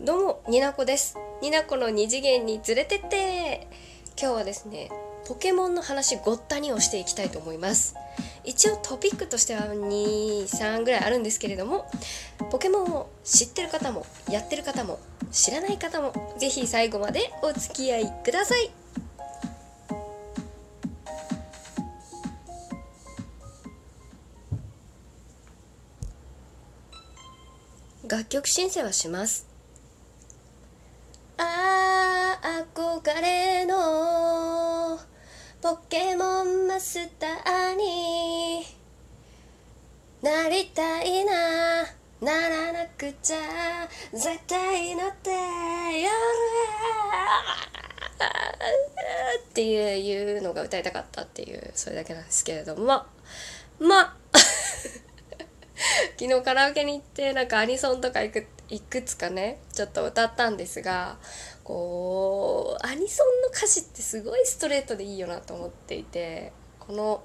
どうも、になこです。になこの二次元に連れてって今日はですね、ポケモンの話ごったにをしていきたいと思います。一応トピックとしては2、3ぐらいあるんですけれども、ポケモンを知ってる方も、やってる方も、知らない方も、ぜひ最後までお付き合いください。楽曲申請はします。絶対なってやるっていうのが歌いたかったっていうそれだけなんですけれども。まあ 昨日カラオケに行ってなんかアニソンとかいくいくつかねちょっと歌ったんですがこうアニソンの歌詞ってすごいストレートでいいよなと思っていてこの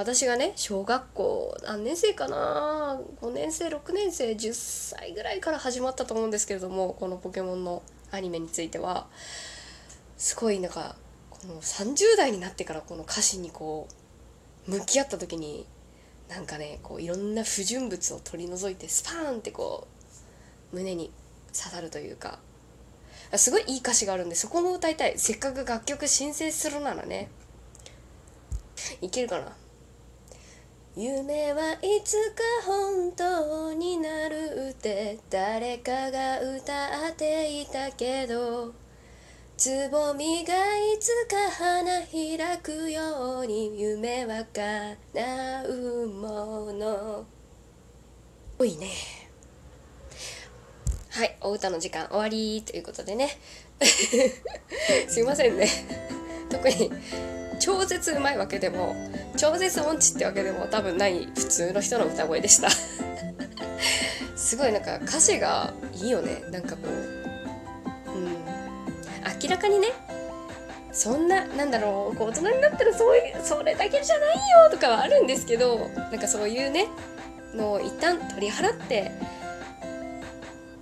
私がね小学校何年生かな5年生6年生10歳ぐらいから始まったと思うんですけれどもこのポケモンのアニメについては。すごいなんかこの30代になってからこの歌詞にこう向き合った時になんかねこういろんな不純物を取り除いてスパーンってこう胸に刺さるというか。すごいいい歌詞があるんでそこも歌いたい。せっかく楽曲申請するならね。いけるかな？夢はいつか本当になるって誰かが歌っていたけどつぼみがいつか花開くように夢は叶うもの。多いね。はいお歌の時間終わりということでね。すいませんね。特に超絶うまいわけでも超絶音痴ってわけでも多分ない普通の人の歌声でした。すごいなんか歌詞がいいよね。なんかこううん。明らかにねそんななんだろうこう大人になったらそういうそれだけじゃないよとかはあるんですけどなんかそういうねのを一旦取り払って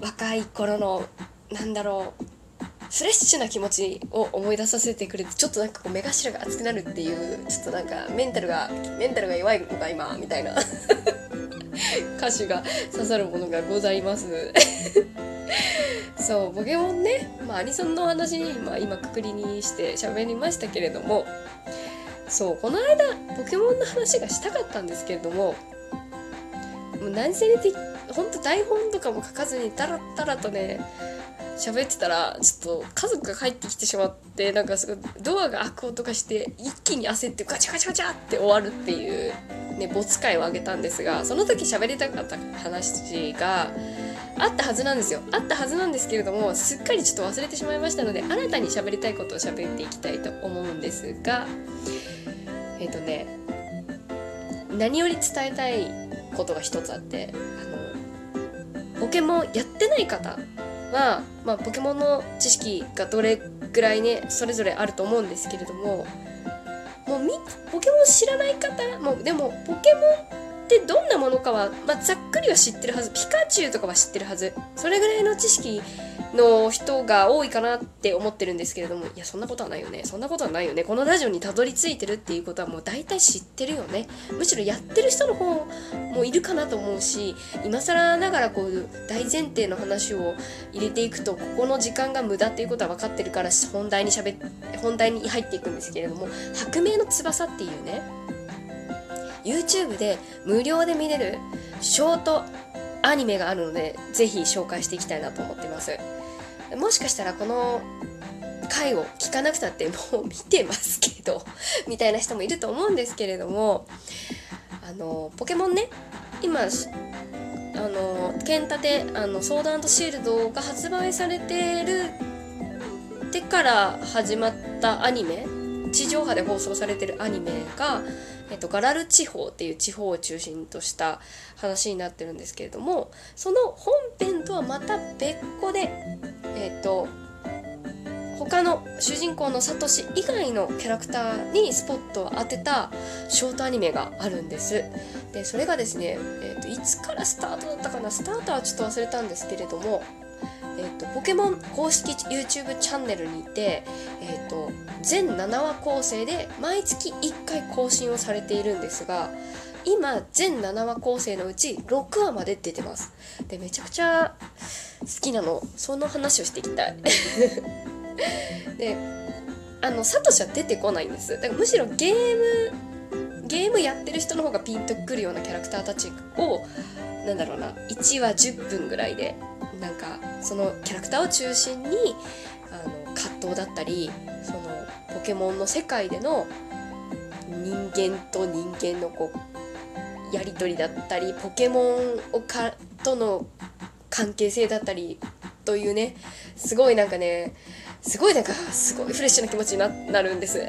若い頃のなんだろうフレッシュな気持ちを思い出させてくれてちょっとなんかこう目頭が熱くなるっていうちょっとなんかメンタルがメンタルが弱いのか今みたいな 歌詞が刺さるものがございます。そうポケモンね、まあ、アニソンの話、まあ、今くくりにして喋りましたけれども。そうこの間ポケモンの話がしたかったんですけれどももう何せねてほんと台本とかも書かずにタラッタラとね喋ってたらちょっと家族が帰ってきてしまってなんかすごいドアが開く音がして一気に焦ってガチャガチャガチャって終わるっていうね没回をあげたんですがその時喋りたかった話があったはずなんですよ。あったはずなんですけれどもすっかりちょっと忘れてしまいましたので新たに喋りたいことを喋っていきたいと思うんですがえっ、とね何より伝えたいことが一つあってあのポケモンやってない方は、まあ、ポケモンの知識がどれぐらいねそれぞれあると思うんですけれどももうみポケモン知らない方もでもポケモンってどんなものかは、まあ、ざっくりは知ってるはず。ピカチュウとかは知ってるはず。それぐらいの知識の人が多いかなって思ってるんですけれども。いやそんなことはないよね。そんなことはないよね。このラジオにたどり着いてるっていうことはもう大体知ってるよね。むしろやってる人の方もいるかなと思うし今更ながらこう大前提の話を入れていくとここの時間が無駄っていうことは分かってるから本題にしゃべ本題に入っていくんですけれども「白明の翼」っていうね YouTube で無料で見れるショートアニメがあるのでぜひ紹介していきたいなと思ってます。もしかしたらこの回を聞かなくたってもう見てますけど みたいな人もいると思うんですけれどもあのポケモンね今あの剣立てあのソードシールドが発売されてるてから始まったアニメ地上波で放送されてるアニメが、えっと、ガラル地方っていう地方を中心とした話になってるんですけれどもその本編とはまた別個でえっと他の主人公のサトシ以外のキャラクターにスポットを当てたショートアニメがあるんです。でそれがですね、えー、といつからスタートだったかな？スタートはちょっと忘れたんですけれどもえーと、ポケモン公式 YouTube チャンネルにて、えーと、全7話構成で毎月1回更新をされているんですが今全7話構成のうち6話まで出てます。でめちゃくちゃ好きなの。その話をしていきたい。であのサトシは出てこないんです。だからむしろゲームゲームやってる人の方がピンとくるようなキャラクターたちをなんだろうな1話10分ぐらいでなんかそのキャラクターを中心にあの葛藤だったりそのポケモンの世界での人間と人間のこうやり取りだったりポケモンをかとの関係性だったりというねすごいなんかねすごいなんかすごいフレッシュな気持ちにななるんです。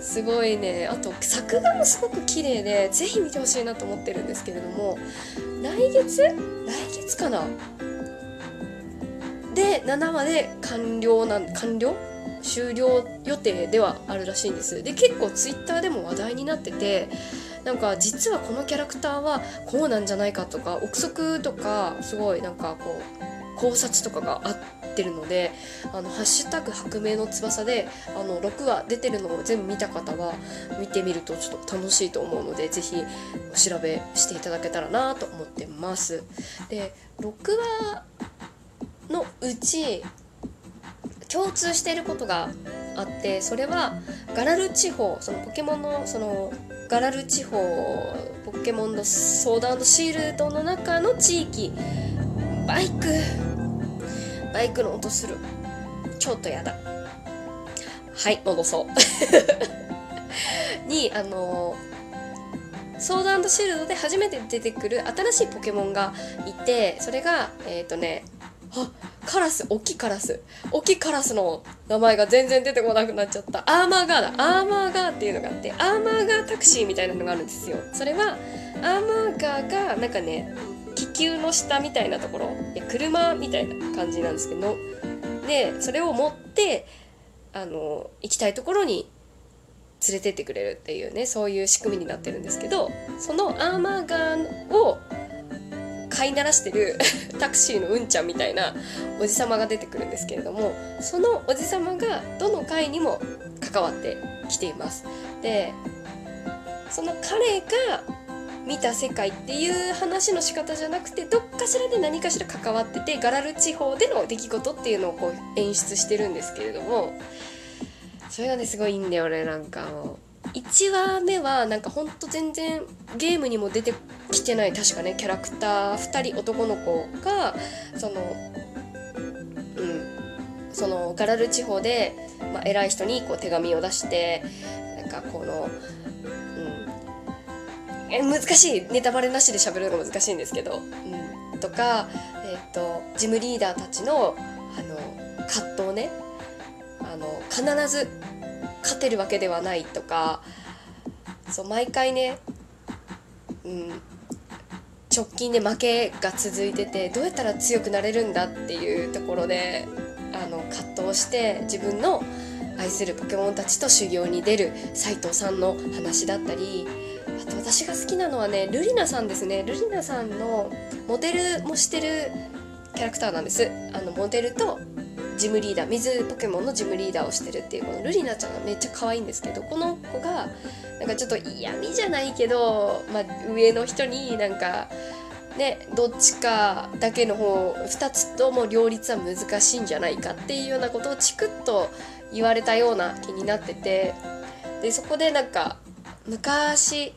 すごいねあと作画もすごく綺麗でぜひ見てほしいなと思ってるんですけれども来月？来月かな？で7話で完了なん完了？終了予定ではあるらしいんですで結構ツイッターでも話題になっててなんか実はこのキャラクターはこうなんじゃないかとか憶測とかすごいなんかこう考察とかがあってるので「あのハッシュタグ白明の翼で」あの6話出てるのを全部見た方は見てみるとちょっと楽しいと思うので是非お調べしていただけたらなと思ってます。で6話のうち共通していることがあってそれはガラル地方そのポケモンのそのガラル地方ポケモンのソードシールドの中の地域バイクバイクの音する。ちょっとやだ。はい戻そう。にあのソードシールドで初めて出てくる新しいポケモンがいてそれがえっ、ー、とねあカラス、大きいカラス。大きいカラスの名前が全然出てこなくなっちゃった。アーマーガーだ。アーマーガーっていうのがあって、アーマーガータクシーみたいなのがあるんですよ。それは、アーマーガーが、なんかね、気球の下みたいなところ、いや車みたいな感じなんですけど、で、それを持って、あの、行きたいところに連れてってくれるっていうね、そういう仕組みになってるんですけど、そのアーマーガーを飼いならしてる タクシーのうんちゃんみたいなおじさまが出てくるんですけれどもそのおじさまがどの回にも関わってきています。でその彼が見た世界っていう話の仕方じゃなくてどっかしらで何かしら関わっててガラル地方での出来事っていうのをこう演出してるんですけれどもそれがねすごいいいんだよねなんかもう。1話目はなんかほんと全然ゲームにも出てきてない確かねキャラクター2人男の子がそのうんそのガラル地方で、まあ、偉い人にこう手紙を出してなんかこのうん難しいネタバレなしで喋るのが難しいんですけど、うん、とか、えーと、ジムリーダーたちのあの葛藤ね。あの必ず勝てるわけではないとかそう毎回ね、うん、直近で負けが続いててどうやったら強くなれるんだっていうところであの葛藤して自分の愛するポケモンたちと修行に出る斎藤さんの話だったりあと私が好きなのはねルリナさんですね。ルリナさんのモデルもしてるキャラクターなんです。あのモデルとジムリーダー水ポケモンのジムリーダーをしてるっていうこのルリナちゃんがめっちゃ可愛いんですけどこの子がなんかちょっと嫌味じゃないけど、まあ、上の人になんかねどっちかだけの方2つとも両立は難しいんじゃないかっていうようなことをチクッと言われたような気になっててでそこでなんか昔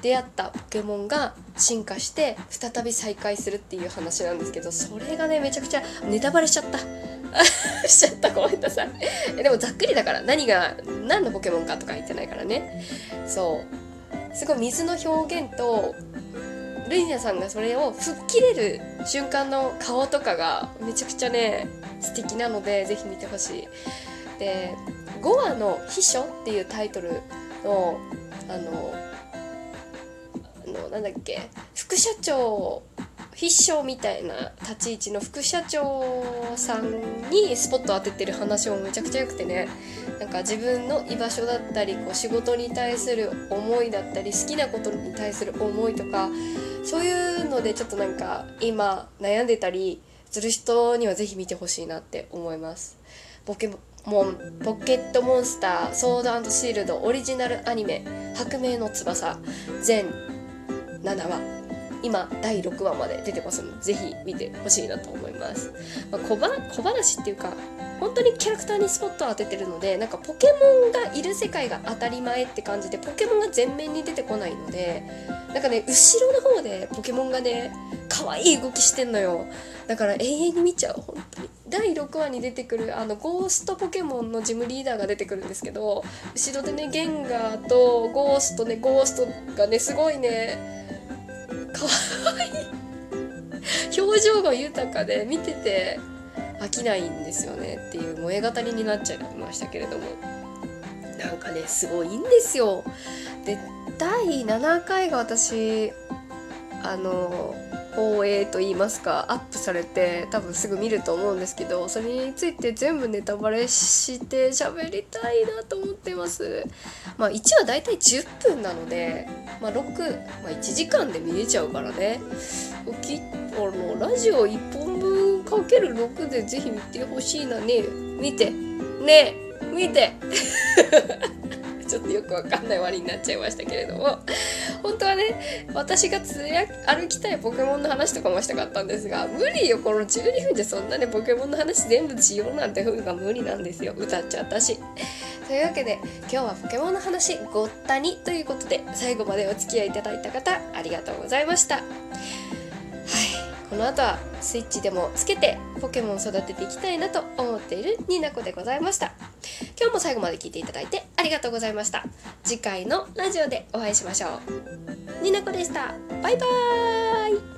出会ったポケモンが進化して再び再会するっていう話なんですけどそれがねめちゃくちゃネタバレしちゃった。しちゃったごめんなさい。でもざっくりだから何が何のポケモンかとか言ってないからね。そう。すごい水の表現とルイナさんがそれを吹っ切れる瞬間の顔とかがめちゃくちゃね素敵なのでぜひ見てほしい。で5話の「秘書」っていうタイトルのあののなんだっけ副社長筆書みたいな立ち位置の副社長さんにスポット当ててる話もめちゃくちゃ良くてね。なんか自分の居場所だったりこう仕事に対する思いだったり好きなことに対する思いとかそういうのでちょっとなんか今悩んでたりする人にはぜひ見てほしいなって思います。ポケモンポケットモンスターソードシールドオリジナルアニメ「白明の翼」全7話。今第6話まで出てますのでぜひ見てほしいなと思います、まあ、小小話っていうか本当にキャラクターにスポットを当ててるのでなんかポケモンがいる世界が当たり前って感じでポケモンが前面に出てこないのでなんかね後ろの方でポケモンがね可愛い動きしてんのよ。だから永遠に見ちゃう本当に。第6話に出てくるあのゴーストポケモンのジムリーダーが出てくるんですけど後ろでねゲンガーとゴーストねゴーストがねすごいねかわい。い表情が豊かで見てて飽きないんですよね。っていう萌え語りになっちゃいましたけれども。なんかねすごいんですよ。で第7回が私あの放映と言いますかアップされて多分すぐ見ると思うんですけどそれについて全部ネタバレして喋りたいなと思ってます。まあ1話だいたい10分なのでまあ6、まあ、1時間で見れちゃうからね。きあのラジオ1本分かける6でぜひ見てほしいな。ね見て。ね見て。ちょっとよくわかんない割になっちゃいましたけれども本当はね私がつや歩きたいポケモンの話とかもしたかったんですが無理よこの12分でそんなねポケモンの話全部しようなんて風が無理なんですよ歌っちゃったし。というわけで今日はポケモンの話ごったにということで最後までお付き合いいただいた方ありがとうございました。はいこの後はスイッチでもつけてポケモン育てていきたいなと思っているニナコでございました今日も最後まで聞いていただいてありがとうございました。次回のラジオでお会いしましょう。ニナコでした。バイバーイ。